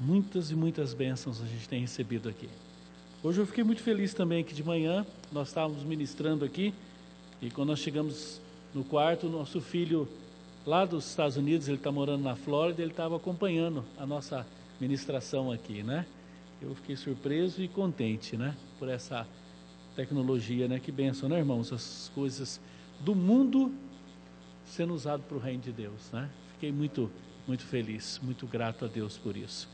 Muitas e muitas bênçãos a gente tem recebido aqui. Hoje eu fiquei muito feliz também que de manhã nós estávamos ministrando aqui e quando nós chegamos no quarto, nosso filho lá dos Estados Unidos, ele está morando na Flórida, ele estava acompanhando a nossa ministração aqui, né? Eu fiquei surpreso e contente, né? Por essa tecnologia, né? Que benção, né, irmãos? As coisas do mundo sendo usado para o reino de Deus, né? Fiquei muito, muito feliz, muito grato a Deus por isso.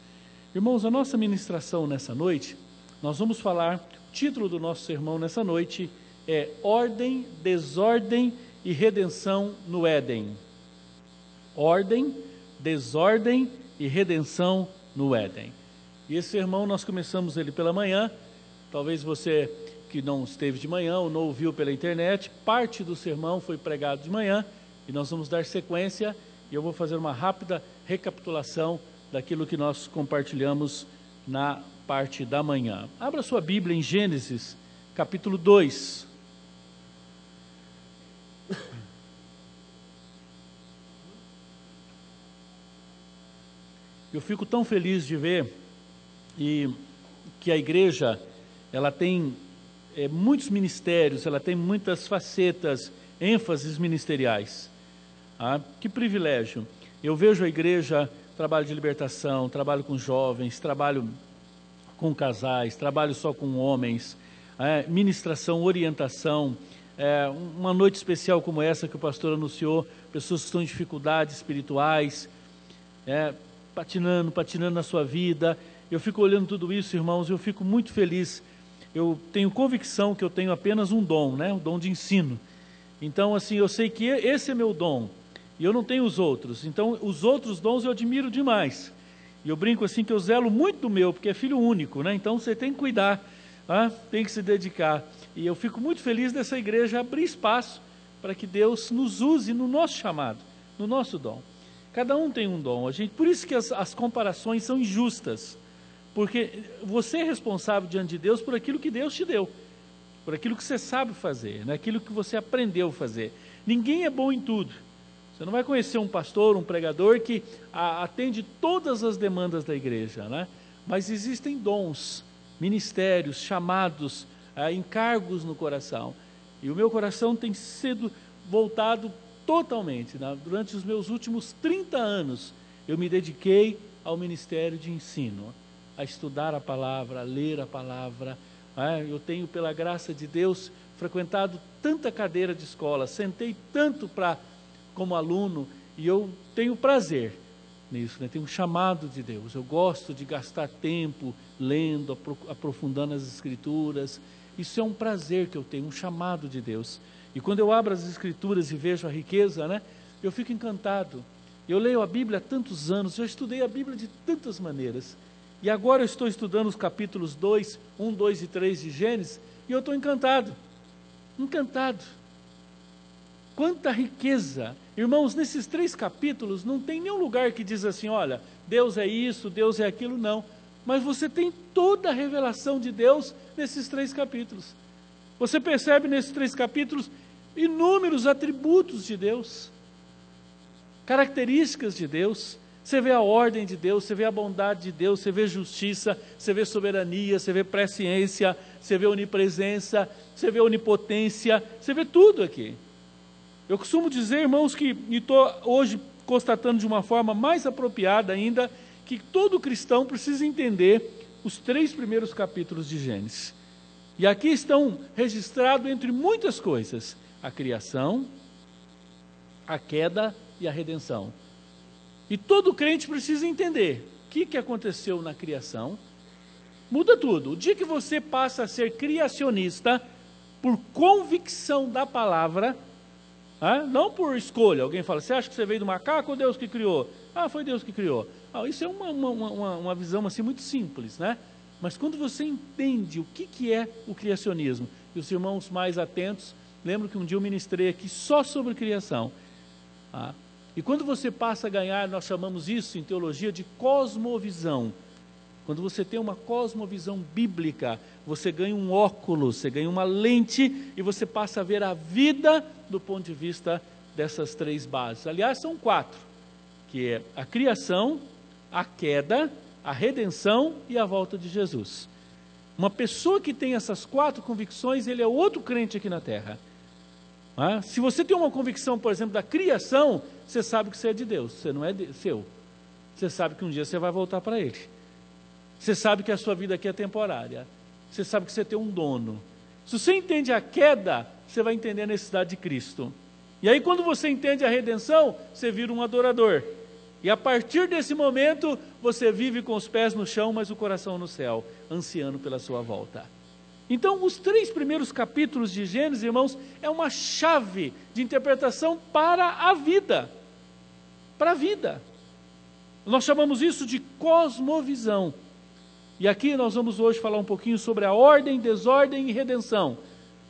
Irmãos, a nossa ministração nessa noite, nós vamos falar, o título do nosso sermão nessa noite é Ordem, Desordem e Redenção no Éden. Ordem, desordem e redenção no Éden. E esse sermão nós começamos ele pela manhã. Talvez você que não esteve de manhã ou não ouviu pela internet, parte do sermão foi pregado de manhã e nós vamos dar sequência e eu vou fazer uma rápida recapitulação daquilo que nós compartilhamos na parte da manhã. Abra sua Bíblia em Gênesis, capítulo 2. Eu fico tão feliz de ver e que a igreja ela tem é, muitos ministérios, ela tem muitas facetas, ênfases ministeriais. Ah, que privilégio! Eu vejo a igreja trabalho de libertação, trabalho com jovens, trabalho com casais, trabalho só com homens, é, ministração, orientação. É, uma noite especial como essa que o pastor anunciou, pessoas que estão em dificuldades espirituais, é, patinando, patinando na sua vida. Eu fico olhando tudo isso, irmãos, eu fico muito feliz. Eu tenho convicção que eu tenho apenas um dom, né? O dom de ensino. Então, assim, eu sei que esse é meu dom e eu não tenho os outros. Então, os outros dons eu admiro demais. E eu brinco assim que eu zelo muito do meu, porque é filho único, né? Então você tem que cuidar, tá? tem que se dedicar. E eu fico muito feliz dessa igreja abrir espaço para que Deus nos use no nosso chamado, no nosso dom. Cada um tem um dom. A gente, por isso que as, as comparações são injustas. Porque você é responsável diante de Deus por aquilo que Deus te deu, por aquilo que você sabe fazer, naquilo né? que você aprendeu a fazer. Ninguém é bom em tudo. Você não vai conhecer um pastor, um pregador que atende todas as demandas da igreja, né? Mas existem dons, ministérios, chamados, ah, encargos no coração. E o meu coração tem sido voltado totalmente. Né? Durante os meus últimos 30 anos, eu me dediquei ao ministério de ensino, a estudar a palavra, a ler a palavra. Né? Eu tenho, pela graça de Deus, frequentado tanta cadeira de escola, sentei tanto para como aluno e eu tenho prazer nisso, né? tenho um chamado de Deus. Eu gosto de gastar tempo lendo, aprofundando as escrituras. Isso é um prazer que eu tenho, um chamado de Deus. E quando eu abro as escrituras e vejo a riqueza, né, eu fico encantado. Eu leio a Bíblia há tantos anos, eu estudei a Bíblia de tantas maneiras. E agora eu estou estudando os capítulos 2, 1, 2 e 3 de Gênesis, e eu estou encantado. Encantado. Quanta riqueza! Irmãos, nesses três capítulos não tem nenhum lugar que diz assim: olha, Deus é isso, Deus é aquilo, não. Mas você tem toda a revelação de Deus nesses três capítulos. Você percebe nesses três capítulos inúmeros atributos de Deus, características de Deus. Você vê a ordem de Deus, você vê a bondade de Deus, você vê justiça, você vê soberania, você vê presciência, você vê onipresença, você vê onipotência, você vê tudo aqui. Eu costumo dizer, irmãos, que estou hoje constatando de uma forma mais apropriada ainda, que todo cristão precisa entender os três primeiros capítulos de Gênesis. E aqui estão registrados, entre muitas coisas, a criação, a queda e a redenção. E todo crente precisa entender o que, que aconteceu na criação. Muda tudo. O dia que você passa a ser criacionista, por convicção da palavra, não por escolha. Alguém fala, você acha que você veio do macaco ou Deus que criou? Ah, foi Deus que criou. Ah, isso é uma, uma, uma, uma visão assim muito simples, né? Mas quando você entende o que, que é o criacionismo, e os irmãos mais atentos, lembro que um dia eu ministrei aqui só sobre criação. Ah, e quando você passa a ganhar, nós chamamos isso em teologia de cosmovisão. Quando você tem uma cosmovisão bíblica, você ganha um óculos, você ganha uma lente e você passa a ver a vida do ponto de vista dessas três bases. Aliás, são quatro, que é a criação, a queda a redenção e a volta de Jesus. Uma pessoa que tem essas quatro convicções, ele é outro crente aqui na terra. Se você tem uma convicção, por exemplo, da criação, você sabe que você é de Deus, você não é seu. Você sabe que um dia você vai voltar para Ele. Você sabe que a sua vida aqui é temporária. Você sabe que você tem um dono. Se você entende a queda, você vai entender a necessidade de Cristo. E aí, quando você entende a redenção, você vira um adorador. E a partir desse momento, você vive com os pés no chão, mas o coração no céu, ansiando pela sua volta. Então, os três primeiros capítulos de Gênesis, irmãos, é uma chave de interpretação para a vida. Para a vida. Nós chamamos isso de cosmovisão. E aqui nós vamos hoje falar um pouquinho sobre a ordem, desordem e redenção.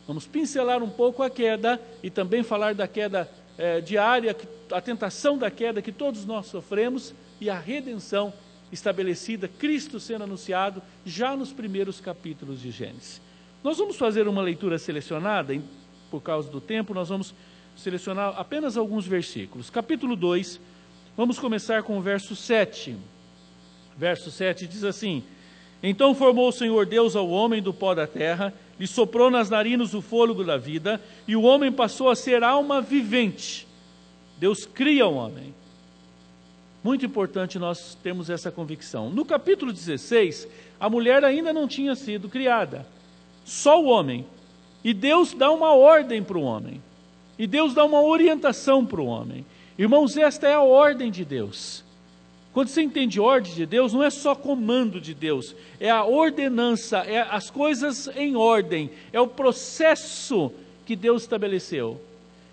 Vamos pincelar um pouco a queda e também falar da queda é, diária, a tentação da queda que todos nós sofremos e a redenção estabelecida, Cristo sendo anunciado já nos primeiros capítulos de Gênesis. Nós vamos fazer uma leitura selecionada, por causa do tempo, nós vamos selecionar apenas alguns versículos. Capítulo 2, vamos começar com o verso 7. Verso 7 diz assim: Então formou o Senhor Deus ao homem do pó da terra lhe soprou nas narinas o fôlego da vida, e o homem passou a ser alma vivente. Deus cria o homem. Muito importante nós termos essa convicção. No capítulo 16, a mulher ainda não tinha sido criada, só o homem. E Deus dá uma ordem para o homem, e Deus dá uma orientação para o homem. Irmãos, esta é a ordem de Deus. Quando você entende ordem de Deus, não é só comando de Deus, é a ordenança, é as coisas em ordem, é o processo que Deus estabeleceu.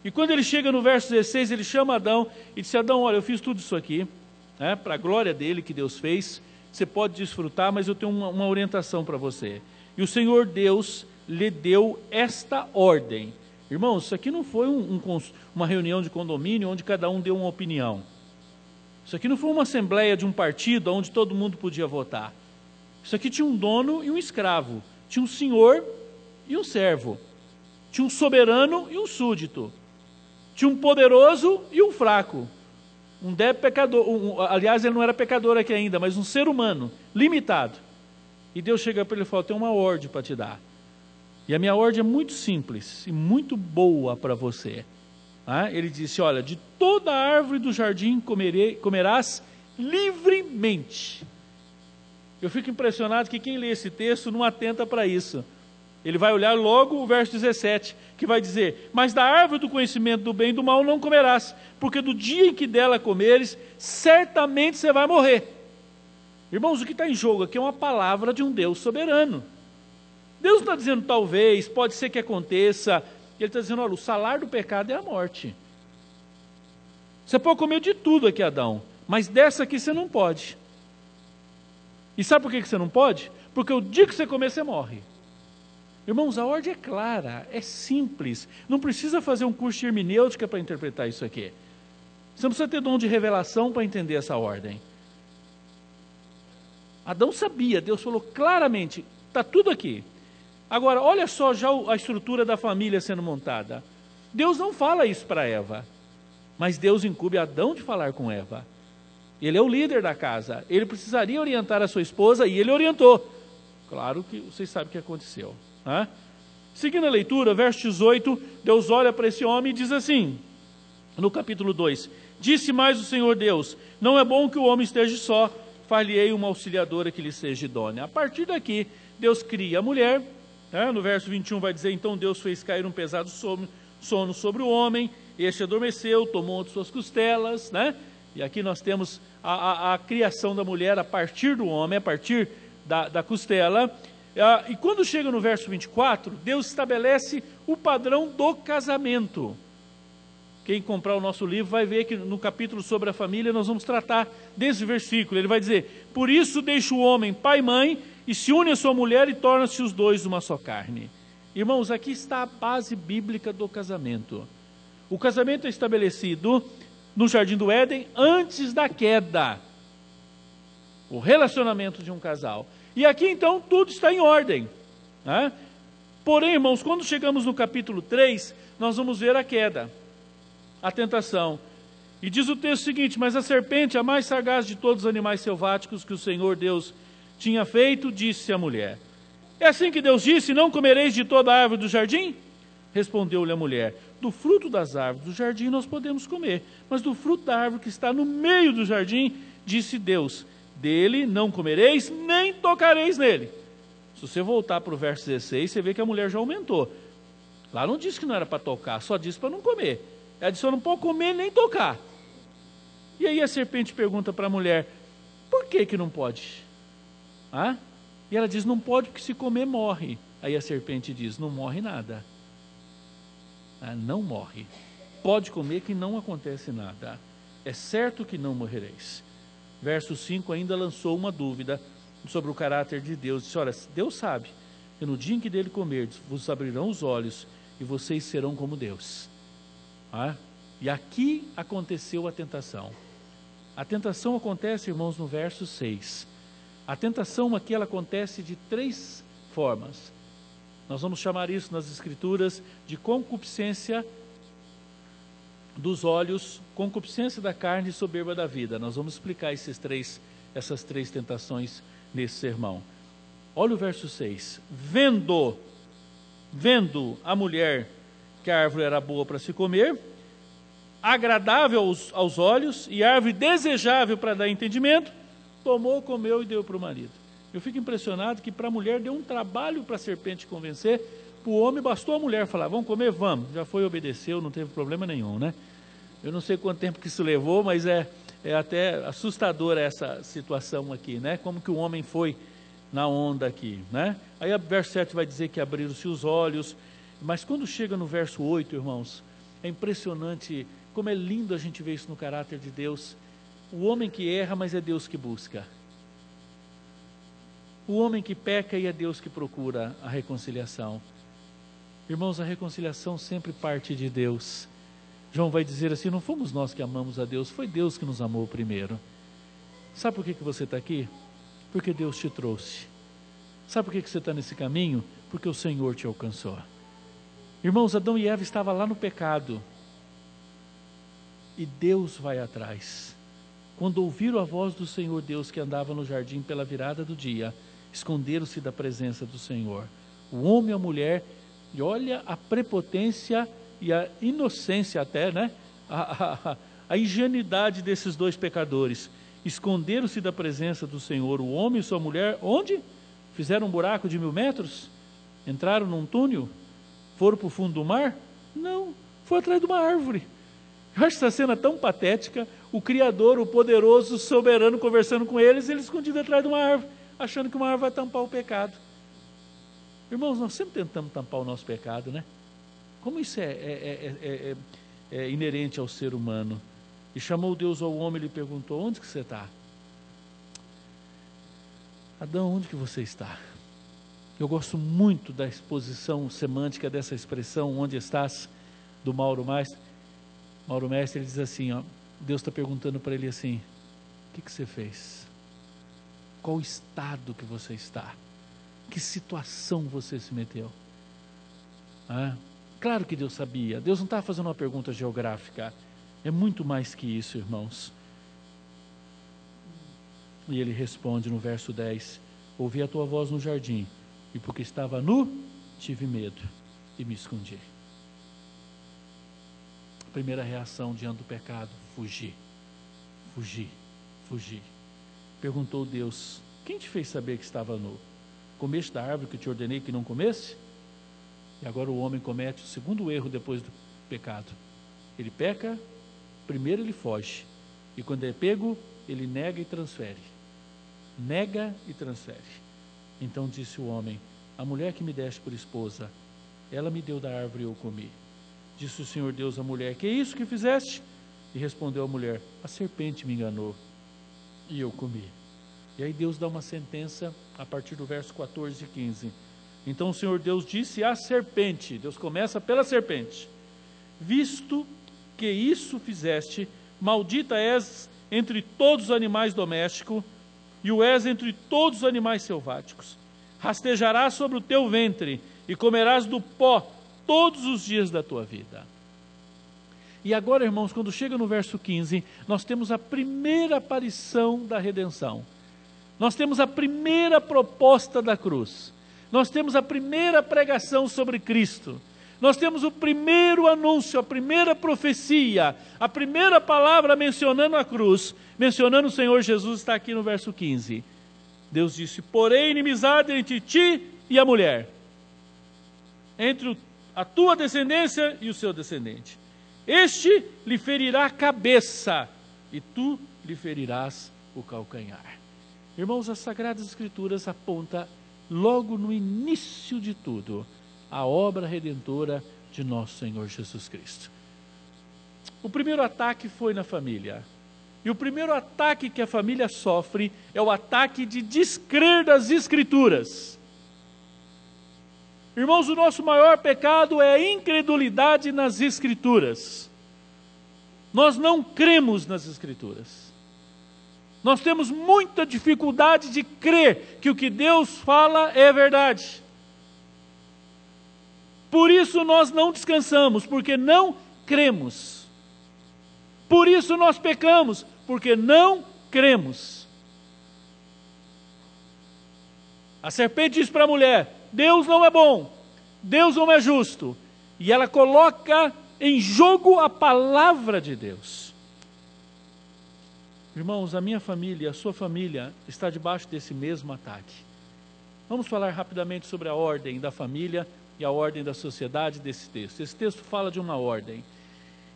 E quando ele chega no verso 16, ele chama Adão e disse: Adão, olha, eu fiz tudo isso aqui, né, para a glória dele que Deus fez, você pode desfrutar, mas eu tenho uma, uma orientação para você. E o Senhor Deus lhe deu esta ordem. Irmãos, isso aqui não foi um, um, uma reunião de condomínio onde cada um deu uma opinião. Isso aqui não foi uma assembleia de um partido onde todo mundo podia votar. Isso aqui tinha um dono e um escravo, tinha um senhor e um servo, tinha um soberano e um súdito, tinha um poderoso e um fraco, um débil pecador, um, aliás, ele não era pecador aqui ainda, mas um ser humano, limitado. E Deus chega para ele e fala: Tem uma ordem para te dar. E a minha ordem é muito simples e muito boa para você. Ele disse: Olha, de toda árvore do jardim comerei, comerás livremente. Eu fico impressionado que quem lê esse texto não atenta para isso. Ele vai olhar logo o verso 17, que vai dizer: Mas da árvore do conhecimento do bem e do mal não comerás, porque do dia em que dela comeres, certamente você vai morrer. Irmãos, o que está em jogo aqui é uma palavra de um Deus soberano. Deus não está dizendo talvez, pode ser que aconteça, ele está dizendo: olha, o salário do pecado é a morte. Você pode comer de tudo aqui, Adão, mas dessa aqui você não pode. E sabe por que você não pode? Porque o dia que você comer, você morre. Irmãos, a ordem é clara, é simples. Não precisa fazer um curso de hermenêutica para interpretar isso aqui. Você não precisa ter dom de revelação para entender essa ordem. Adão sabia, Deus falou claramente: está tudo aqui. Agora, olha só já a estrutura da família sendo montada. Deus não fala isso para Eva, mas Deus incube Adão de falar com Eva. Ele é o líder da casa, ele precisaria orientar a sua esposa e ele orientou. Claro que vocês sabem o que aconteceu. Né? Seguindo a leitura, verso 18, Deus olha para esse homem e diz assim, no capítulo 2: Disse mais o Senhor Deus: Não é bom que o homem esteja só, far-lhe-ei uma auxiliadora que lhe seja idônea. A partir daqui, Deus cria a mulher, né? No verso 21 vai dizer: Então Deus fez cair um pesado sono sobre o homem, este adormeceu, tomou de suas costelas, né? E aqui nós temos a, a, a, criação da mulher a partir do homem, a partir da, da costela. Ah, e quando chega no verso 24, Deus estabelece o padrão do casamento. Quem comprar o nosso livro vai ver que no capítulo sobre a família nós vamos tratar desse versículo. Ele vai dizer: Por isso deixa o homem pai e mãe e se une a sua mulher e torna-se os dois uma só carne. Irmãos, aqui está a base bíblica do casamento. O casamento é estabelecido no jardim do Éden antes da queda. O relacionamento de um casal. E aqui então tudo está em ordem. Né? Porém, irmãos, quando chegamos no capítulo 3, nós vamos ver a queda, a tentação. E diz o texto seguinte: Mas a serpente, a mais sagaz de todos os animais selváticos que o Senhor Deus tinha feito, disse à mulher: É assim que Deus disse: Não comereis de toda a árvore do jardim? Respondeu-lhe a mulher: Do fruto das árvores do jardim nós podemos comer, mas do fruto da árvore que está no meio do jardim, disse Deus: Dele não comereis, nem tocareis nele. Se você voltar para o verso 16, você vê que a mulher já aumentou. Lá não disse que não era para tocar, só disse para não comer. Ela disse: não pode comer nem tocar. E aí a serpente pergunta para a mulher: Por que que não pode? Ah? E ela diz: Não pode porque se comer morre. Aí a serpente diz: Não morre nada. Ah, não morre. Pode comer que não acontece nada. É certo que não morrereis. Verso 5 ainda lançou uma dúvida sobre o caráter de Deus. Disse: Olha, Deus sabe que no dia em que dele comerdes, vos abrirão os olhos e vocês serão como Deus. Ah? E aqui aconteceu a tentação. A tentação acontece, irmãos, no verso 6. A tentação aqui ela acontece de três formas. Nós vamos chamar isso nas Escrituras de concupiscência dos olhos, concupiscência da carne e soberba da vida. Nós vamos explicar esses três, essas três tentações nesse sermão. Olha o verso 6. Vendo, vendo a mulher que a árvore era boa para se comer, agradável aos, aos olhos e árvore desejável para dar entendimento, tomou, comeu e deu para o marido. Eu fico impressionado que para a mulher deu um trabalho para a serpente convencer, para o homem bastou a mulher falar, vamos comer? Vamos. Já foi, obedeceu, não teve problema nenhum, né? Eu não sei quanto tempo que isso levou, mas é, é até assustadora essa situação aqui, né? Como que o homem foi na onda aqui, né? Aí o verso 7 vai dizer que abriram-se os olhos, mas quando chega no verso 8, irmãos, é impressionante como é lindo a gente ver isso no caráter de Deus. O homem que erra, mas é Deus que busca. O homem que peca e é Deus que procura a reconciliação. Irmãos, a reconciliação sempre parte de Deus. João vai dizer assim: não fomos nós que amamos a Deus, foi Deus que nos amou primeiro. Sabe por que, que você está aqui? Porque Deus te trouxe. Sabe por que, que você está nesse caminho? Porque o Senhor te alcançou. Irmãos, Adão e Eva estavam lá no pecado. E Deus vai atrás. Quando ouviram a voz do Senhor Deus que andava no jardim pela virada do dia, esconderam-se da presença do Senhor. O homem e a mulher, e olha a prepotência e a inocência até, né? A, a, a ingenuidade desses dois pecadores. Esconderam-se da presença do Senhor, o homem e sua mulher, onde? Fizeram um buraco de mil metros? Entraram num túnel? Foram para o fundo do mar? Não, foi atrás de uma árvore. Eu acho essa cena tão patética. O Criador, o poderoso, o soberano, conversando com eles, eles escondidos atrás de uma árvore, achando que uma árvore vai tampar o pecado. Irmãos, nós sempre tentamos tampar o nosso pecado, né? Como isso é, é, é, é, inerente ao ser humano? E chamou Deus ao homem e lhe perguntou: Onde que você está? Adão, onde que você está? Eu gosto muito da exposição semântica dessa expressão, onde estás, do Mauro Mestre. Mauro Mestre diz assim: ó, Deus está perguntando para ele assim: O que, que você fez? Qual o estado que você está? Que situação você se meteu? Ah, claro que Deus sabia. Deus não estava fazendo uma pergunta geográfica. É muito mais que isso, irmãos. E ele responde no verso 10: Ouvi a tua voz no jardim, e porque estava nu, tive medo e me escondi. Primeira reação diante do pecado: fugir, fugir, fugir. Perguntou Deus: Quem te fez saber que estava nu? Comeste da árvore que te ordenei que não comesse? E agora o homem comete o segundo erro depois do pecado. Ele peca, primeiro ele foge. E quando é pego, ele nega e transfere. Nega e transfere. Então disse o homem: A mulher que me deste por esposa, ela me deu da árvore e eu comi. Disse o Senhor Deus à mulher: Que é isso que fizeste? E respondeu a mulher: A serpente me enganou e eu comi. E aí Deus dá uma sentença a partir do verso 14 e 15. Então o Senhor Deus disse à serpente: Deus começa pela serpente: Visto que isso fizeste, maldita és entre todos os animais domésticos e o és entre todos os animais selváticos. Rastejarás sobre o teu ventre e comerás do pó todos os dias da tua vida. E agora, irmãos, quando chega no verso 15, nós temos a primeira aparição da redenção. Nós temos a primeira proposta da cruz. Nós temos a primeira pregação sobre Cristo. Nós temos o primeiro anúncio, a primeira profecia, a primeira palavra mencionando a cruz, mencionando o Senhor Jesus, está aqui no verso 15. Deus disse: Porém, inimizade entre ti e a mulher, entre a tua descendência e o seu descendente. Este lhe ferirá a cabeça, e tu lhe ferirás o calcanhar. Irmãos, as Sagradas Escrituras aponta logo no início de tudo a obra redentora de nosso Senhor Jesus Cristo. O primeiro ataque foi na família. E o primeiro ataque que a família sofre é o ataque de descrer das Escrituras. Irmãos, o nosso maior pecado é a incredulidade nas Escrituras. Nós não cremos nas Escrituras. Nós temos muita dificuldade de crer que o que Deus fala é verdade. Por isso nós não descansamos, porque não cremos. Por isso nós pecamos, porque não cremos. A serpente diz para a mulher: Deus não é bom, Deus não é justo. E ela coloca em jogo a palavra de Deus. Irmãos, a minha família, a sua família está debaixo desse mesmo ataque. Vamos falar rapidamente sobre a ordem da família e a ordem da sociedade desse texto. Esse texto fala de uma ordem.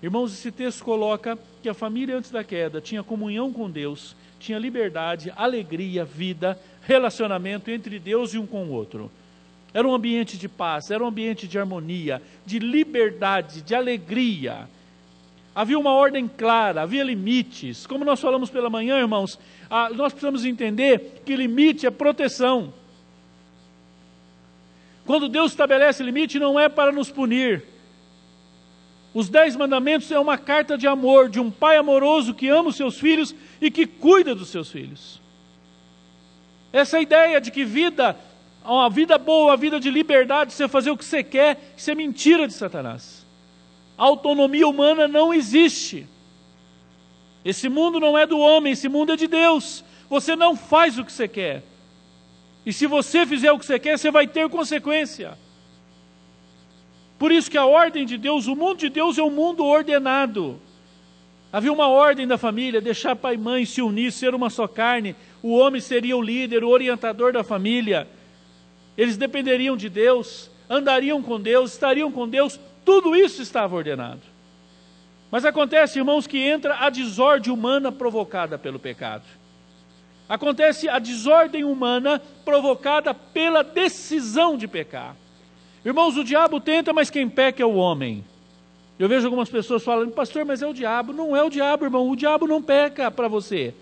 Irmãos, esse texto coloca que a família antes da queda tinha comunhão com Deus, tinha liberdade, alegria, vida, relacionamento entre Deus e um com o outro. Era um ambiente de paz, era um ambiente de harmonia, de liberdade, de alegria. Havia uma ordem clara, havia limites. Como nós falamos pela manhã, irmãos, nós precisamos entender que limite é proteção. Quando Deus estabelece limite, não é para nos punir. Os dez mandamentos é uma carta de amor de um pai amoroso que ama os seus filhos e que cuida dos seus filhos. Essa é ideia de que vida, uma vida boa, uma vida de liberdade, você fazer o que você quer, isso é mentira de Satanás. A autonomia humana não existe. Esse mundo não é do homem, esse mundo é de Deus. Você não faz o que você quer. E se você fizer o que você quer, você vai ter consequência. Por isso que a ordem de Deus, o mundo de Deus é um mundo ordenado. Havia uma ordem da família, deixar pai e mãe se unir, ser uma só carne. O homem seria o líder, o orientador da família. Eles dependeriam de Deus, andariam com Deus, estariam com Deus. Tudo isso estava ordenado. Mas acontece, irmãos, que entra a desordem humana provocada pelo pecado. Acontece a desordem humana provocada pela decisão de pecar. Irmãos, o diabo tenta, mas quem peca é o homem. Eu vejo algumas pessoas falando, pastor, mas é o diabo. Não é o diabo, irmão. O diabo não peca para você.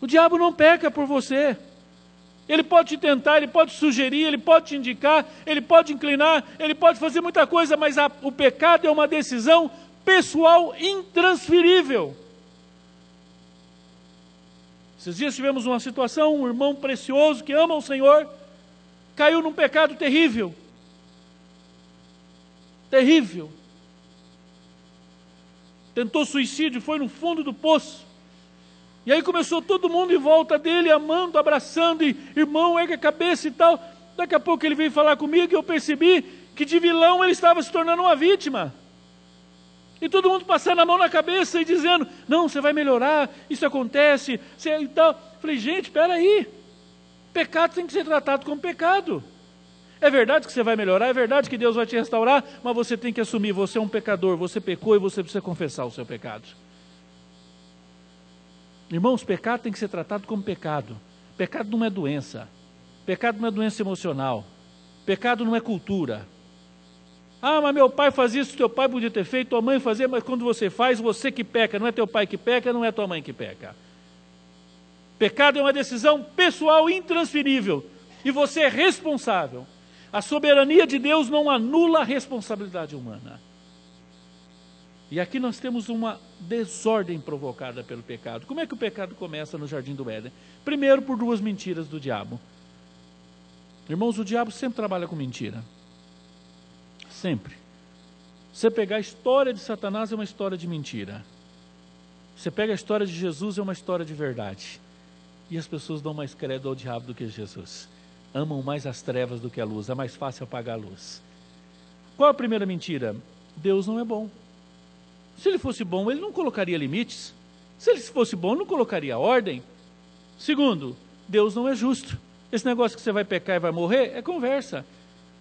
O diabo não peca por você. Ele pode te tentar, ele pode sugerir, ele pode te indicar, ele pode inclinar, ele pode fazer muita coisa, mas a, o pecado é uma decisão pessoal intransferível. Esses dias tivemos uma situação, um irmão precioso que ama o Senhor, caiu num pecado terrível. Terrível. Tentou suicídio, foi no fundo do poço. E aí começou todo mundo em volta dele, amando, abraçando, e irmão, ergue a cabeça e tal. Daqui a pouco ele veio falar comigo e eu percebi que de vilão ele estava se tornando uma vítima. E todo mundo passando a mão na cabeça e dizendo: Não, você vai melhorar, isso acontece, você, e tal. Falei, gente, espera aí. Pecado tem que ser tratado como pecado. É verdade que você vai melhorar, é verdade que Deus vai te restaurar, mas você tem que assumir: você é um pecador, você pecou e você precisa confessar o seu pecado. Irmãos, pecado tem que ser tratado como pecado. Pecado não é doença. Pecado não é doença emocional. Pecado não é cultura. Ah, mas meu pai fazia isso, teu pai podia ter feito, tua mãe fazia, mas quando você faz, você que peca, não é teu pai que peca, não é tua mãe que peca. Pecado é uma decisão pessoal intransferível e você é responsável. A soberania de Deus não anula a responsabilidade humana. E aqui nós temos uma desordem provocada pelo pecado. Como é que o pecado começa no jardim do Éden? Primeiro, por duas mentiras do diabo. Irmãos, o diabo sempre trabalha com mentira. Sempre. Você pegar a história de Satanás é uma história de mentira. Você pega a história de Jesus é uma história de verdade. E as pessoas dão mais credo ao diabo do que Jesus. Amam mais as trevas do que a luz. É mais fácil apagar a luz. Qual a primeira mentira? Deus não é bom. Se ele fosse bom, ele não colocaria limites. Se ele fosse bom, não colocaria ordem. Segundo, Deus não é justo. Esse negócio que você vai pecar e vai morrer é conversa.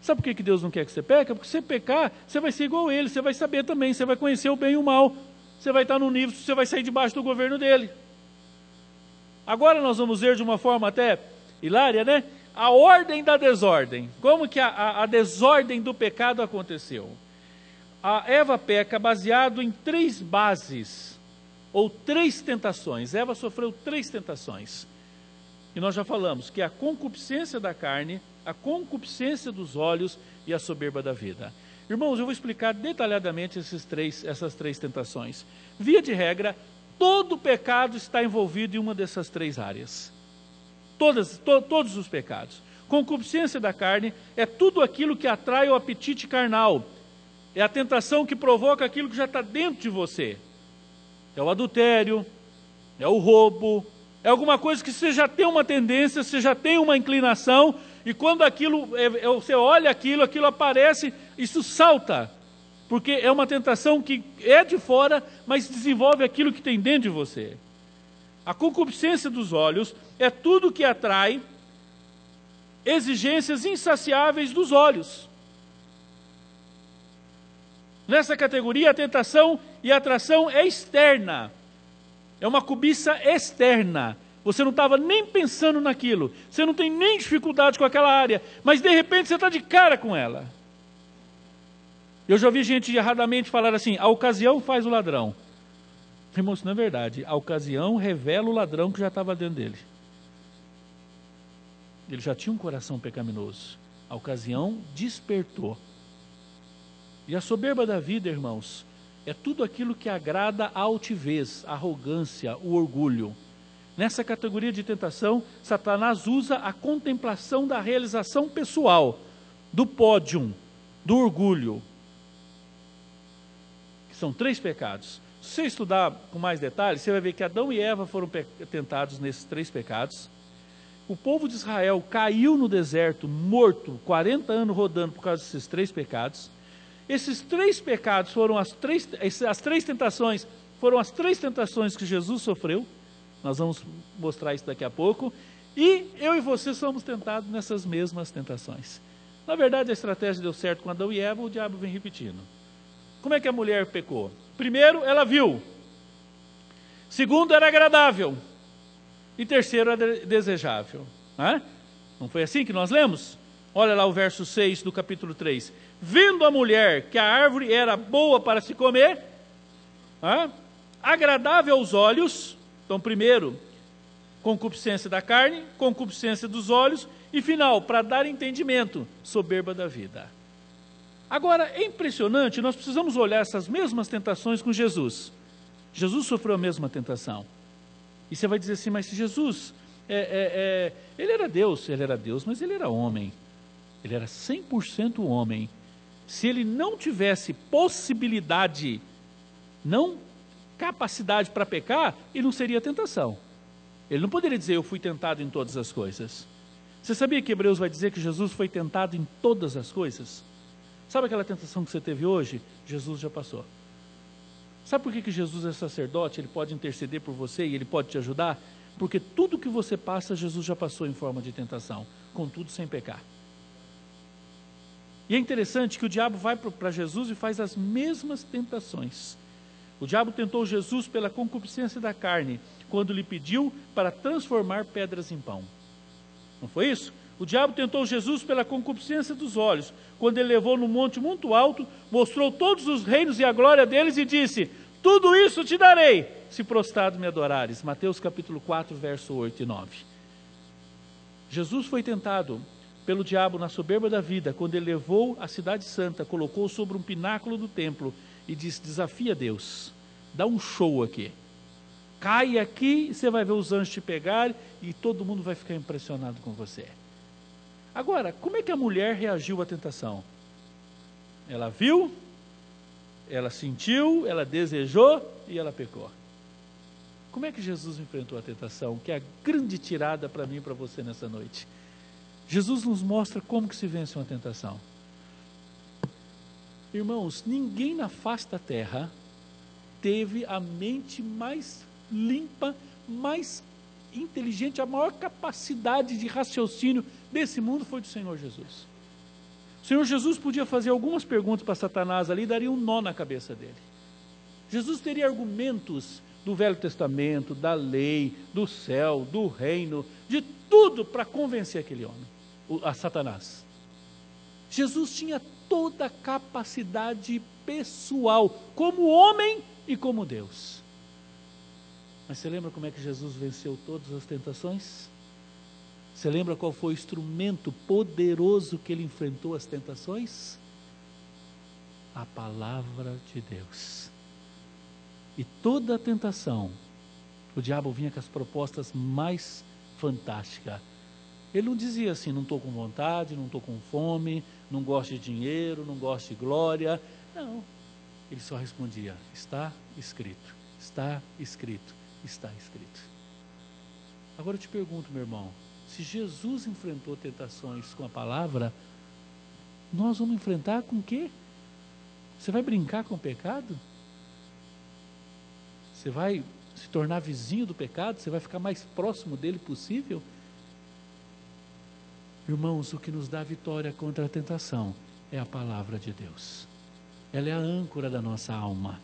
Sabe por que, que Deus não quer que você peque? Porque se você pecar, você vai ser igual a ele, você vai saber também, você vai conhecer o bem e o mal. Você vai estar no nível, você vai sair debaixo do governo dele. Agora nós vamos ver de uma forma até hilária, né? A ordem da desordem. Como que a, a, a desordem do pecado aconteceu? A Eva peca baseado em três bases, ou três tentações. Eva sofreu três tentações. E nós já falamos que é a concupiscência da carne, a concupiscência dos olhos e a soberba da vida. Irmãos, eu vou explicar detalhadamente esses três, essas três tentações. Via de regra, todo pecado está envolvido em uma dessas três áreas. Todas, to, todos os pecados. Concupiscência da carne é tudo aquilo que atrai o apetite carnal. É a tentação que provoca aquilo que já está dentro de você. É o adultério, é o roubo, é alguma coisa que você já tem uma tendência, você já tem uma inclinação, e quando aquilo, é, é, você olha aquilo, aquilo aparece, isso salta, porque é uma tentação que é de fora, mas desenvolve aquilo que tem dentro de você. A concupiscência dos olhos é tudo que atrai exigências insaciáveis dos olhos. Nessa categoria, a tentação e a atração é externa. É uma cobiça externa. Você não estava nem pensando naquilo. Você não tem nem dificuldade com aquela área. Mas de repente você está de cara com ela. Eu já ouvi gente erradamente falar assim: a ocasião faz o ladrão. Irmão, isso não é verdade. A ocasião revela o ladrão que já estava dentro dele. Ele já tinha um coração pecaminoso. A ocasião despertou. E a soberba da vida, irmãos, é tudo aquilo que agrada a altivez, a arrogância, o orgulho. Nessa categoria de tentação, Satanás usa a contemplação da realização pessoal, do pódium, do orgulho, que são três pecados. Se você estudar com mais detalhes, você vai ver que Adão e Eva foram tentados nesses três pecados. O povo de Israel caiu no deserto, morto, 40 anos rodando por causa desses três pecados. Esses três pecados foram as três, as três tentações, foram as três tentações que Jesus sofreu. Nós vamos mostrar isso daqui a pouco. E eu e você somos tentados nessas mesmas tentações. Na verdade, a estratégia deu certo com Adão e Eva, o diabo vem repetindo. Como é que a mulher pecou? Primeiro, ela viu. Segundo, era agradável. E terceiro, era desejável. Não foi assim que nós lemos? Olha lá o verso 6 do capítulo 3. Vendo a mulher que a árvore era boa para se comer, ah, agradável aos olhos, então, primeiro, concupiscência da carne, concupiscência dos olhos, e final, para dar entendimento, soberba da vida. Agora, é impressionante, nós precisamos olhar essas mesmas tentações com Jesus. Jesus sofreu a mesma tentação. E você vai dizer assim, mas se Jesus, é, é, é, ele era Deus, ele era Deus, mas ele era homem. Ele era 100% homem. Se ele não tivesse possibilidade, não capacidade para pecar, ele não seria tentação. Ele não poderia dizer, eu fui tentado em todas as coisas. Você sabia que Hebreus vai dizer que Jesus foi tentado em todas as coisas? Sabe aquela tentação que você teve hoje? Jesus já passou. Sabe por que, que Jesus é sacerdote? Ele pode interceder por você e ele pode te ajudar? Porque tudo que você passa, Jesus já passou em forma de tentação, contudo sem pecar. E é interessante que o diabo vai para Jesus e faz as mesmas tentações. O diabo tentou Jesus pela concupiscência da carne, quando lhe pediu para transformar pedras em pão. Não foi isso? O diabo tentou Jesus pela concupiscência dos olhos, quando ele levou no monte muito alto, mostrou todos os reinos e a glória deles e disse: Tudo isso te darei, se prostrado me adorares. Mateus capítulo 4, verso 8 e 9. Jesus foi tentado pelo diabo na soberba da vida, quando ele levou a cidade santa, colocou sobre um pináculo do templo e disse: Desafia Deus, dá um show aqui. Cai aqui e você vai ver os anjos te pegar e todo mundo vai ficar impressionado com você. Agora, como é que a mulher reagiu à tentação? Ela viu, ela sentiu, ela desejou e ela pecou. Como é que Jesus enfrentou a tentação? Que é a grande tirada para mim e para você nessa noite. Jesus nos mostra como que se vence uma tentação. Irmãos, ninguém na face da terra teve a mente mais limpa, mais inteligente, a maior capacidade de raciocínio desse mundo foi do Senhor Jesus. O Senhor Jesus podia fazer algumas perguntas para Satanás ali e daria um nó na cabeça dele. Jesus teria argumentos do Velho Testamento, da lei, do céu, do reino, de tudo para convencer aquele homem, a Satanás. Jesus tinha toda a capacidade pessoal, como homem e como Deus. Mas você lembra como é que Jesus venceu todas as tentações? Você lembra qual foi o instrumento poderoso que ele enfrentou as tentações? A palavra de Deus. E toda tentação, o diabo vinha com as propostas mais fantásticas. Ele não dizia assim: não estou com vontade, não estou com fome, não gosto de dinheiro, não gosto de glória. Não. Ele só respondia: está escrito, está escrito, está escrito. Agora eu te pergunto, meu irmão: se Jesus enfrentou tentações com a palavra, nós vamos enfrentar com o quê? Você vai brincar com o pecado? Você vai se tornar vizinho do pecado? Você vai ficar mais próximo dele possível? Irmãos, o que nos dá vitória contra a tentação é a palavra de Deus. Ela é a âncora da nossa alma.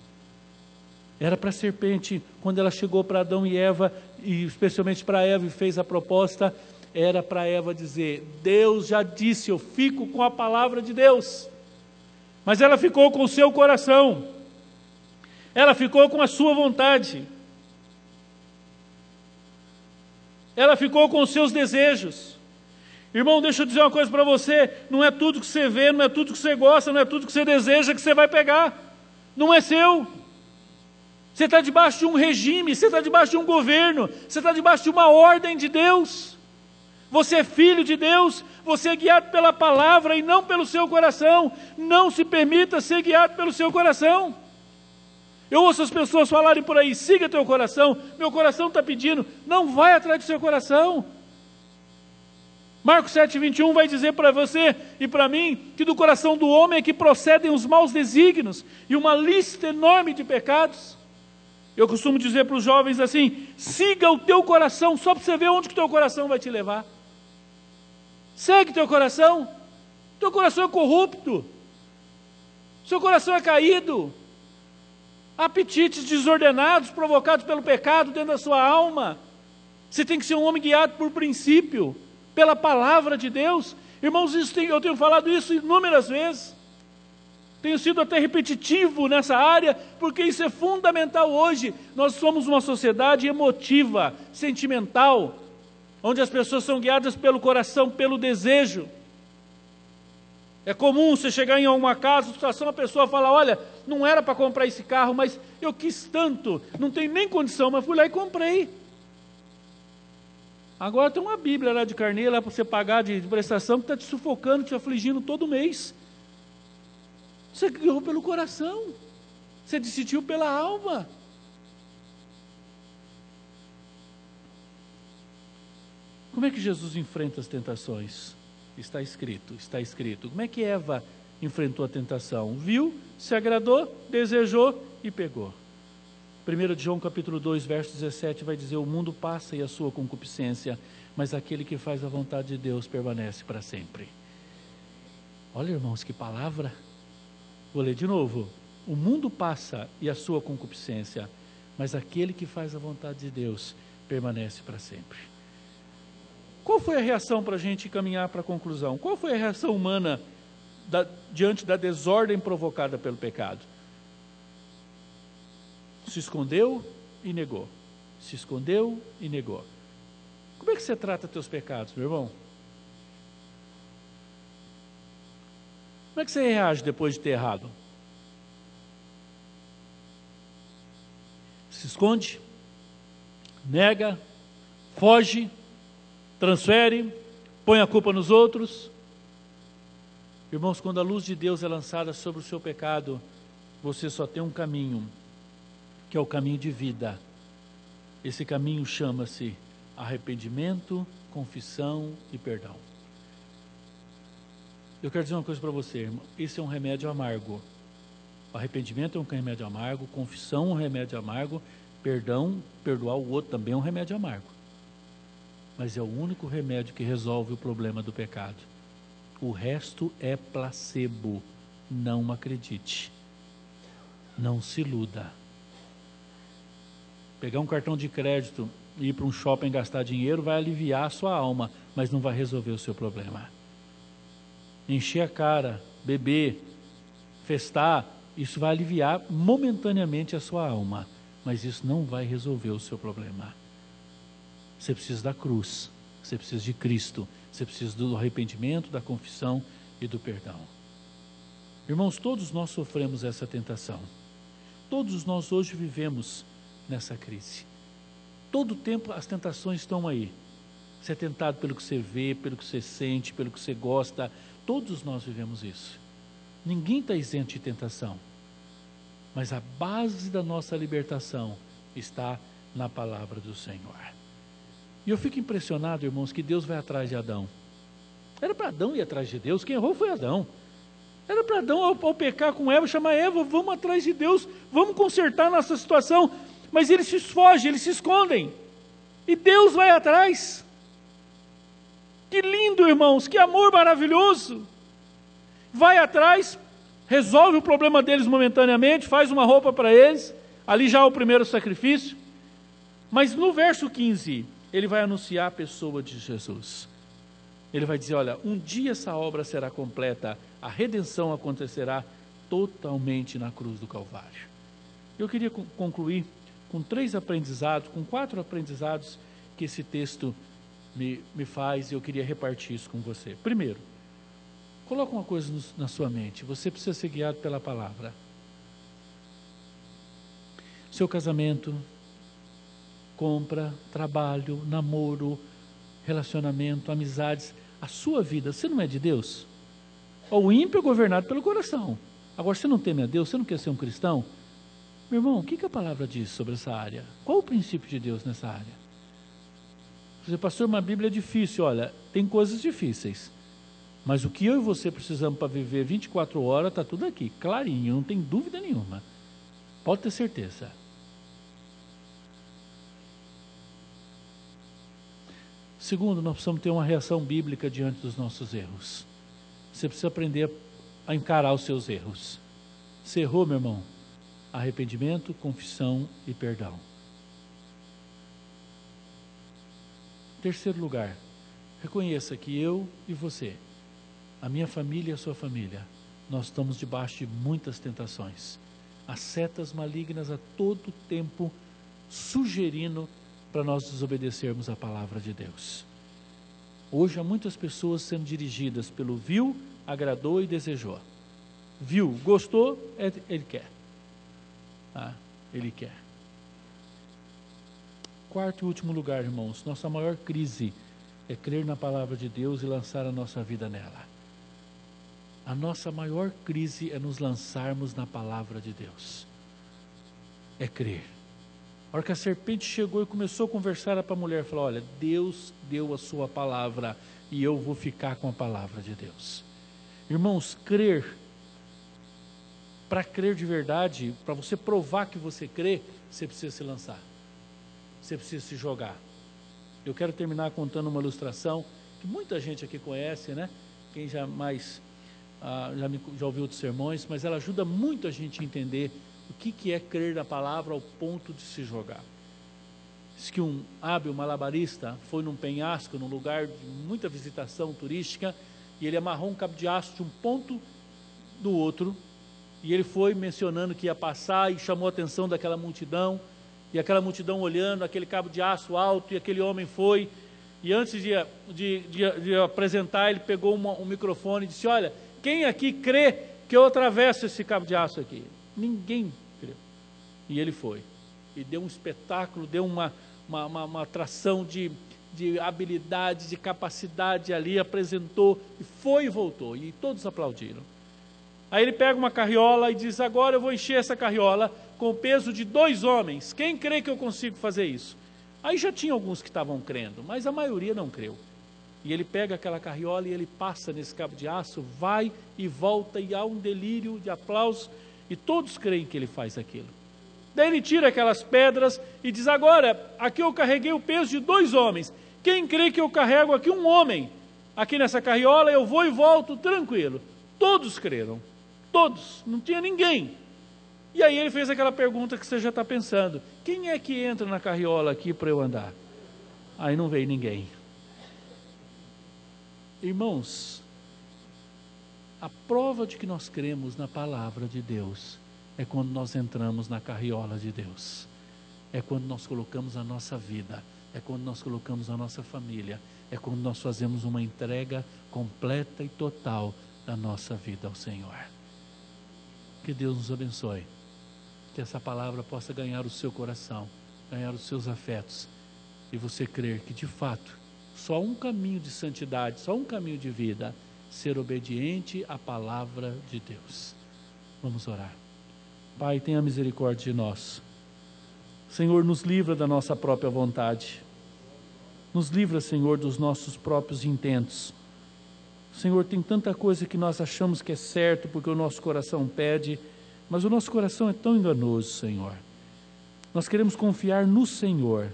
Era para a serpente, quando ela chegou para Adão e Eva, e especialmente para Eva e fez a proposta, era para Eva dizer: Deus já disse, eu fico com a palavra de Deus. Mas ela ficou com o seu coração, ela ficou com a sua vontade, ela ficou com os seus desejos. Irmão, deixa eu dizer uma coisa para você: não é tudo que você vê, não é tudo que você gosta, não é tudo que você deseja que você vai pegar, não é seu. Você está debaixo de um regime, você está debaixo de um governo, você está debaixo de uma ordem de Deus. Você é filho de Deus, você é guiado pela palavra e não pelo seu coração. Não se permita ser guiado pelo seu coração. Eu ouço as pessoas falarem por aí: siga teu coração, meu coração está pedindo. Não vai atrás do seu coração. Marcos 7, 21 vai dizer para você e para mim que do coração do homem é que procedem os maus desígnios e uma lista enorme de pecados. Eu costumo dizer para os jovens assim: siga o teu coração, só para você ver onde que o teu coração vai te levar. Segue teu coração. Teu coração é corrupto. Seu coração é caído. Apetites desordenados provocados pelo pecado dentro da sua alma. Você tem que ser um homem guiado por princípio, pela palavra de Deus. Irmãos, tem, eu tenho falado isso inúmeras vezes. Tenho sido até repetitivo nessa área, porque isso é fundamental hoje. Nós somos uma sociedade emotiva, sentimental, onde as pessoas são guiadas pelo coração, pelo desejo. É comum você chegar em alguma casa, situação, a pessoa fala: Olha, não era para comprar esse carro, mas eu quis tanto, não tem nem condição, mas fui lá e comprei. Agora tem uma Bíblia lá de carneiro, lá para você pagar de, prestação, que está te sufocando, te afligindo todo mês. Você guiou pelo coração, você decidiu pela alma. Como é que Jesus enfrenta as tentações? Está escrito, está escrito. Como é que Eva enfrentou a tentação? Viu, se agradou, desejou e pegou. 1 João capítulo 2, verso 17 vai dizer: O mundo passa e a sua concupiscência, mas aquele que faz a vontade de Deus permanece para sempre. Olha, irmãos, que palavra. Vou ler de novo. O mundo passa e a sua concupiscência, mas aquele que faz a vontade de Deus permanece para sempre. Qual foi a reação para a gente caminhar para a conclusão? Qual foi a reação humana da, diante da desordem provocada pelo pecado? Se escondeu e negou. Se escondeu e negou. Como é que você trata teus pecados, meu irmão? Como é que você reage depois de ter errado? Se esconde, nega, foge, transfere, põe a culpa nos outros. Irmãos, quando a luz de Deus é lançada sobre o seu pecado, você só tem um caminho, que é o caminho de vida. Esse caminho chama-se arrependimento, confissão e perdão. Eu quero dizer uma coisa para você, irmão. Esse é um remédio amargo. Arrependimento é um remédio amargo, confissão é um remédio amargo, perdão, perdoar o outro também é um remédio amargo. Mas é o único remédio que resolve o problema do pecado. O resto é placebo. Não acredite. Não se iluda. Pegar um cartão de crédito e ir para um shopping gastar dinheiro vai aliviar a sua alma, mas não vai resolver o seu problema. Encher a cara, beber, festar, isso vai aliviar momentaneamente a sua alma, mas isso não vai resolver o seu problema. Você precisa da cruz, você precisa de Cristo, você precisa do arrependimento, da confissão e do perdão. Irmãos, todos nós sofremos essa tentação. Todos nós hoje vivemos nessa crise. Todo tempo as tentações estão aí. Você é tentado pelo que você vê, pelo que você sente, pelo que você gosta. Todos nós vivemos isso. Ninguém está isento de tentação. Mas a base da nossa libertação está na palavra do Senhor. E eu fico impressionado, irmãos, que Deus vai atrás de Adão. Era para Adão ir atrás de Deus, quem errou foi Adão. Era para Adão, ao, ao, pecar com Eva, chamar Eva, vamos atrás de Deus, vamos consertar nossa situação. Mas eles se fogem, eles se escondem. E Deus vai atrás. Que lindo, irmãos, que amor maravilhoso. Vai atrás, resolve o problema deles momentaneamente, faz uma roupa para eles, ali já é o primeiro sacrifício. Mas no verso 15, ele vai anunciar a pessoa de Jesus. Ele vai dizer: Olha, um dia essa obra será completa, a redenção acontecerá totalmente na cruz do Calvário. Eu queria concluir com três aprendizados, com quatro aprendizados que esse texto me, me faz e eu queria repartir isso com você. Primeiro, coloca uma coisa no, na sua mente: você precisa ser guiado pela palavra. Seu casamento, compra, trabalho, namoro, relacionamento, amizades, a sua vida, você não é de Deus? O ímpio é governado pelo coração. Agora, você não teme a Deus, você não quer ser um cristão? Meu irmão, o que, a palavra diz sobre essa área? Qual o princípio de Deus nessa área? Você, pastor, uma Bíblia é difícil. Olha, tem coisas difíceis. Mas o que eu e você precisamos para viver 24 horas está tudo aqui, clarinho, não tem dúvida nenhuma. Pode ter certeza. Segundo, nós precisamos ter uma reação bíblica diante dos nossos erros. Você precisa aprender a encarar os seus erros. Você errou, meu irmão? Arrependimento, confissão e perdão. Terceiro lugar, reconheça que eu e você, a minha família e a sua família, nós estamos debaixo de muitas tentações. As setas malignas a todo tempo sugerindo para nós desobedecermos a palavra de Deus. Hoje há muitas pessoas sendo dirigidas pelo viu, agradou e desejou. Viu, gostou, é, ele quer. Ah, ele quer. Quarto e último lugar, irmãos, nossa maior crise é crer na palavra de Deus e lançar a nossa vida nela. A nossa maior crise é nos lançarmos na palavra de Deus. É crer. A hora que a serpente chegou e começou a conversar para a mulher, falou: Olha, Deus deu a sua palavra e eu vou ficar com a palavra de Deus. Irmãos, crer, para crer de verdade, para você provar que você crê, você precisa se lançar você precisa se jogar. Eu quero terminar contando uma ilustração que muita gente aqui conhece, né? Quem já mais ah, já, me, já ouviu outros sermões, mas ela ajuda muito a gente a entender o que, que é crer na palavra ao ponto de se jogar. Diz que um hábil malabarista foi num penhasco, num lugar de muita visitação turística, e ele amarrou um cabo de aço de um ponto do outro, e ele foi mencionando que ia passar e chamou a atenção daquela multidão e aquela multidão olhando, aquele cabo de aço alto, e aquele homem foi. E antes de, de, de, de apresentar, ele pegou uma, um microfone e disse: Olha, quem aqui crê que eu atravesso esse cabo de aço aqui? Ninguém creu. E ele foi. E deu um espetáculo, deu uma, uma, uma, uma atração de, de habilidade, de capacidade ali, apresentou, e foi e voltou. E todos aplaudiram. Aí ele pega uma carriola e diz: Agora eu vou encher essa carriola com o peso de dois homens. Quem crê que eu consigo fazer isso? Aí já tinha alguns que estavam crendo, mas a maioria não creu. E ele pega aquela carriola e ele passa nesse cabo de aço, vai e volta, e há um delírio de aplausos, e todos creem que ele faz aquilo. Daí ele tira aquelas pedras e diz: Agora, aqui eu carreguei o peso de dois homens. Quem crê que eu carrego aqui um homem? Aqui nessa carriola eu vou e volto tranquilo. Todos creram. Todos. Não tinha ninguém. E aí ele fez aquela pergunta que você já está pensando: quem é que entra na carriola aqui para eu andar? Aí não veio ninguém. Irmãos, a prova de que nós cremos na palavra de Deus é quando nós entramos na carriola de Deus, é quando nós colocamos a nossa vida, é quando nós colocamos a nossa família, é quando nós fazemos uma entrega completa e total da nossa vida ao Senhor. Que Deus nos abençoe, que essa palavra possa ganhar o seu coração, ganhar os seus afetos, e você crer que de fato só um caminho de santidade, só um caminho de vida, ser obediente à palavra de Deus. Vamos orar. Pai, tenha misericórdia de nós. Senhor, nos livra da nossa própria vontade. Nos livra, Senhor, dos nossos próprios intentos. Senhor, tem tanta coisa que nós achamos que é certo porque o nosso coração pede, mas o nosso coração é tão enganoso, Senhor. Nós queremos confiar no Senhor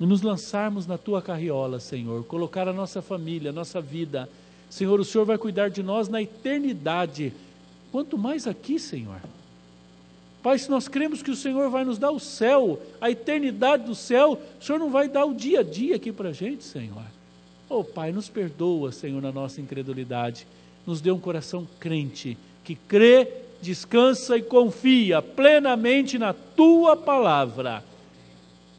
e nos lançarmos na tua carriola, Senhor, colocar a nossa família, a nossa vida. Senhor, o Senhor vai cuidar de nós na eternidade, quanto mais aqui, Senhor. Pai, se nós cremos que o Senhor vai nos dar o céu, a eternidade do céu, o Senhor não vai dar o dia a dia aqui para a gente, Senhor. Oh, Pai, nos perdoa, Senhor, na nossa incredulidade. Nos dê um coração crente, que crê, descansa e confia plenamente na Tua palavra.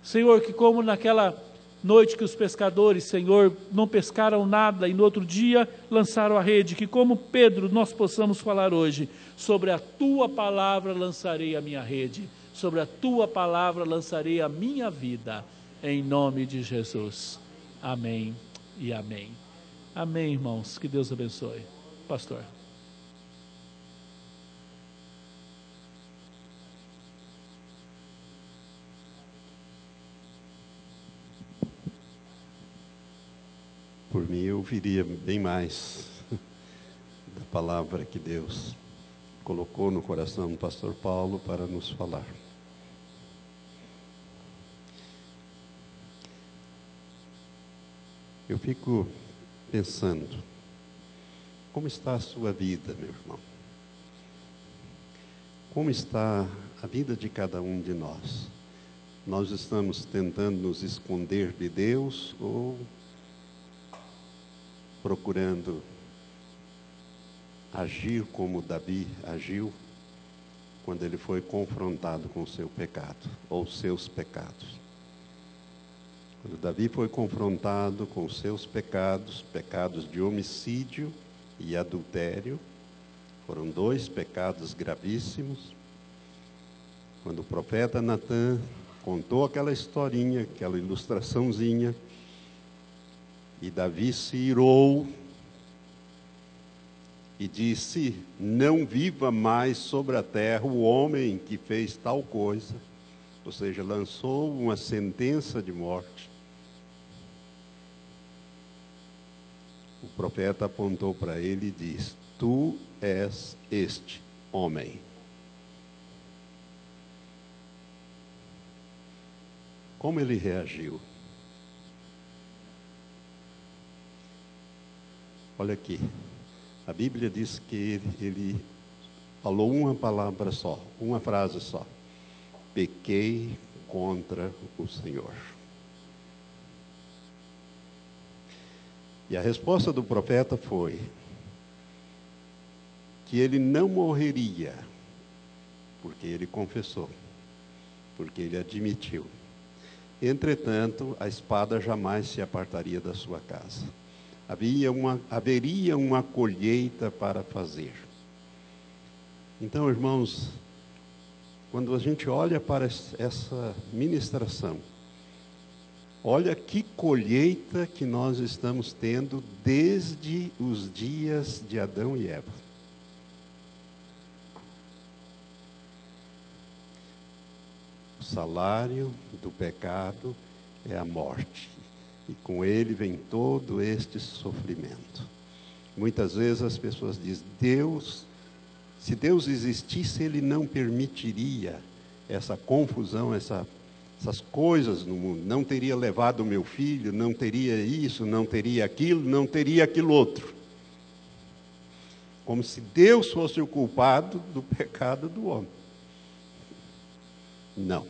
Senhor, que como naquela noite que os pescadores, Senhor, não pescaram nada e no outro dia lançaram a rede, que como Pedro nós possamos falar hoje, sobre a tua palavra lançarei a minha rede, sobre a tua palavra lançarei a minha vida, em nome de Jesus. Amém e amém. Amém, irmãos. Que Deus abençoe. Pastor. Por mim, eu ouviria bem mais da palavra que Deus colocou no coração do pastor Paulo para nos falar. Eu fico pensando, como está a sua vida, meu irmão? Como está a vida de cada um de nós? Nós estamos tentando nos esconder de Deus ou procurando agir como Davi agiu quando ele foi confrontado com seu pecado ou seus pecados? Quando Davi foi confrontado com seus pecados, pecados de homicídio e adultério, foram dois pecados gravíssimos. Quando o profeta Natan contou aquela historinha, aquela ilustraçãozinha, e Davi se irou e disse: Não viva mais sobre a terra o homem que fez tal coisa ou seja, lançou uma sentença de morte. O profeta apontou para ele e disse: Tu és este homem. Como ele reagiu? Olha aqui, a Bíblia diz que ele, ele falou uma palavra só, uma frase só pequei contra o Senhor. E a resposta do profeta foi que ele não morreria, porque ele confessou, porque ele admitiu. Entretanto, a espada jamais se apartaria da sua casa. Havia uma, haveria uma colheita para fazer. Então, irmãos, quando a gente olha para essa ministração, Olha que colheita que nós estamos tendo desde os dias de Adão e Eva. O salário do pecado é a morte, e com ele vem todo este sofrimento. Muitas vezes as pessoas dizem: Deus, se Deus existisse, ele não permitiria essa confusão, essa essas coisas no mundo. Não teria levado meu filho, não teria isso, não teria aquilo, não teria aquilo outro. Como se Deus fosse o culpado do pecado do homem. Não.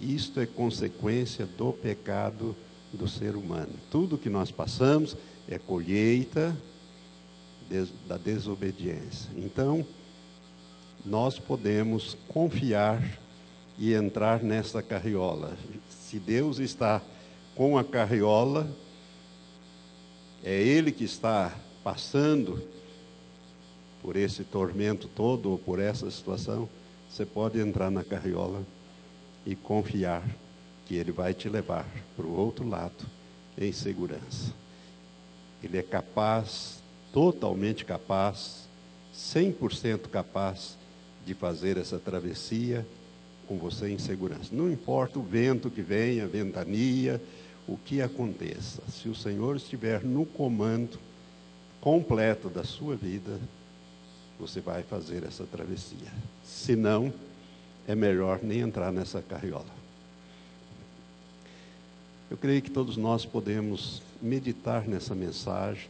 Isto é consequência do pecado do ser humano. Tudo que nós passamos é colheita da desobediência. Então, nós podemos confiar e entrar nessa carriola. Se Deus está com a carriola, é Ele que está passando por esse tormento todo ou por essa situação, você pode entrar na carriola e confiar que Ele vai te levar para o outro lado em segurança. Ele é capaz, totalmente capaz, 100% capaz de fazer essa travessia com você em segurança. Não importa o vento que venha, a ventania, o que aconteça. Se o Senhor estiver no comando completo da sua vida, você vai fazer essa travessia. Se não, é melhor nem entrar nessa carriola. Eu creio que todos nós podemos meditar nessa mensagem,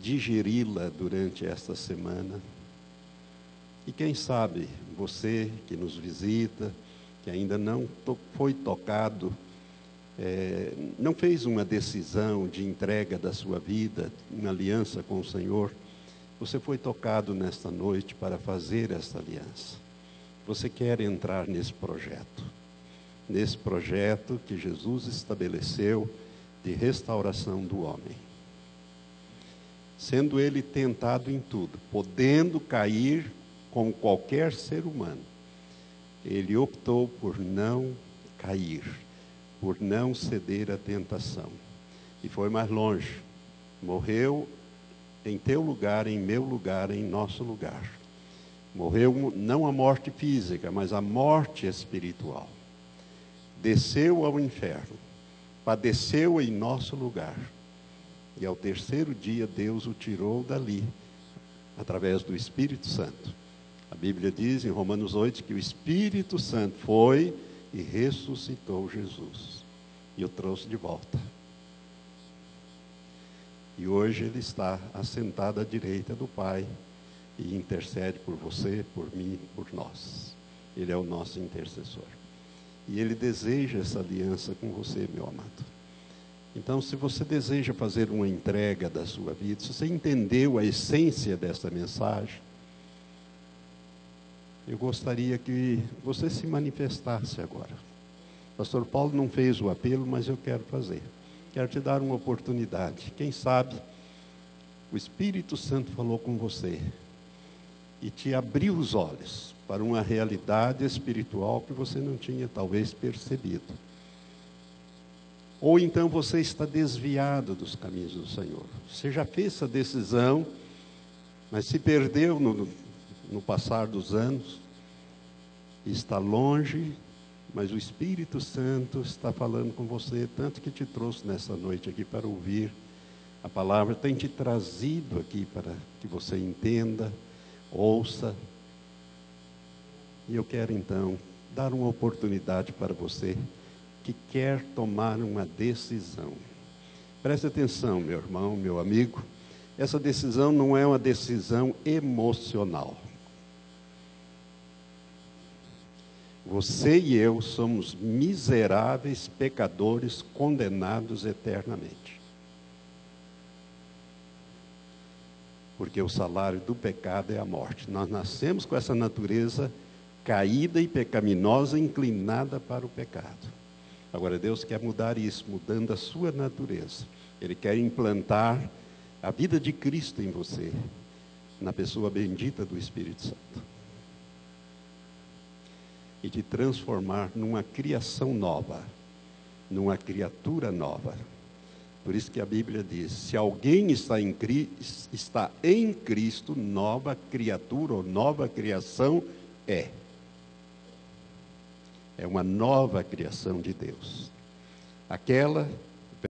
digeri-la durante esta semana. E quem sabe você que nos visita, que ainda não to foi tocado, é, não fez uma decisão de entrega da sua vida, uma aliança com o Senhor, você foi tocado nesta noite para fazer esta aliança você quer entrar nesse projeto, nesse projeto que Jesus estabeleceu de restauração do homem. Sendo ele tentado em tudo, podendo cair como qualquer ser humano, ele optou por não cair, por não ceder à tentação. E foi mais longe. Morreu em teu lugar, em meu lugar, em nosso lugar Morreu não a morte física, mas a morte espiritual. Desceu ao inferno, padeceu em nosso lugar. E ao terceiro dia Deus o tirou dali, através do Espírito Santo. Bíblia diz em Romanos 8 que o Espírito Santo foi e ressuscitou Jesus e o trouxe de volta. E hoje ele está assentado à direita do Pai e intercede por você, por mim, por nós. Ele é o nosso intercessor. E ele deseja essa aliança com você, meu amado. Então, se você deseja fazer uma entrega da sua vida, se você entendeu a essência dessa mensagem, eu gostaria que você se manifestasse agora. Pastor Paulo não fez o apelo, mas eu quero fazer. Quero te dar uma oportunidade. Quem sabe o Espírito Santo falou com você e te abriu os olhos para uma realidade espiritual que você não tinha talvez percebido. Ou então você está desviado dos caminhos do Senhor. Você já fez essa decisão, mas se perdeu no, no passar dos anos, está longe, mas o Espírito Santo está falando com você, tanto que te trouxe nessa noite aqui para ouvir a palavra, tem te trazido aqui para que você entenda ouça. E eu quero então dar uma oportunidade para você que quer tomar uma decisão. Preste atenção, meu irmão, meu amigo. Essa decisão não é uma decisão emocional. Você e eu somos miseráveis pecadores condenados eternamente. porque o salário do pecado é a morte. Nós nascemos com essa natureza caída e pecaminosa, inclinada para o pecado. Agora, Deus quer mudar isso, mudando a sua natureza. Ele quer implantar a vida de Cristo em você, na pessoa bendita do Espírito Santo. E te transformar numa criação nova, numa criatura nova. Por isso que a Bíblia diz: se alguém está em, está em Cristo, nova criatura ou nova criação é. é uma nova criação de Deus. Aquela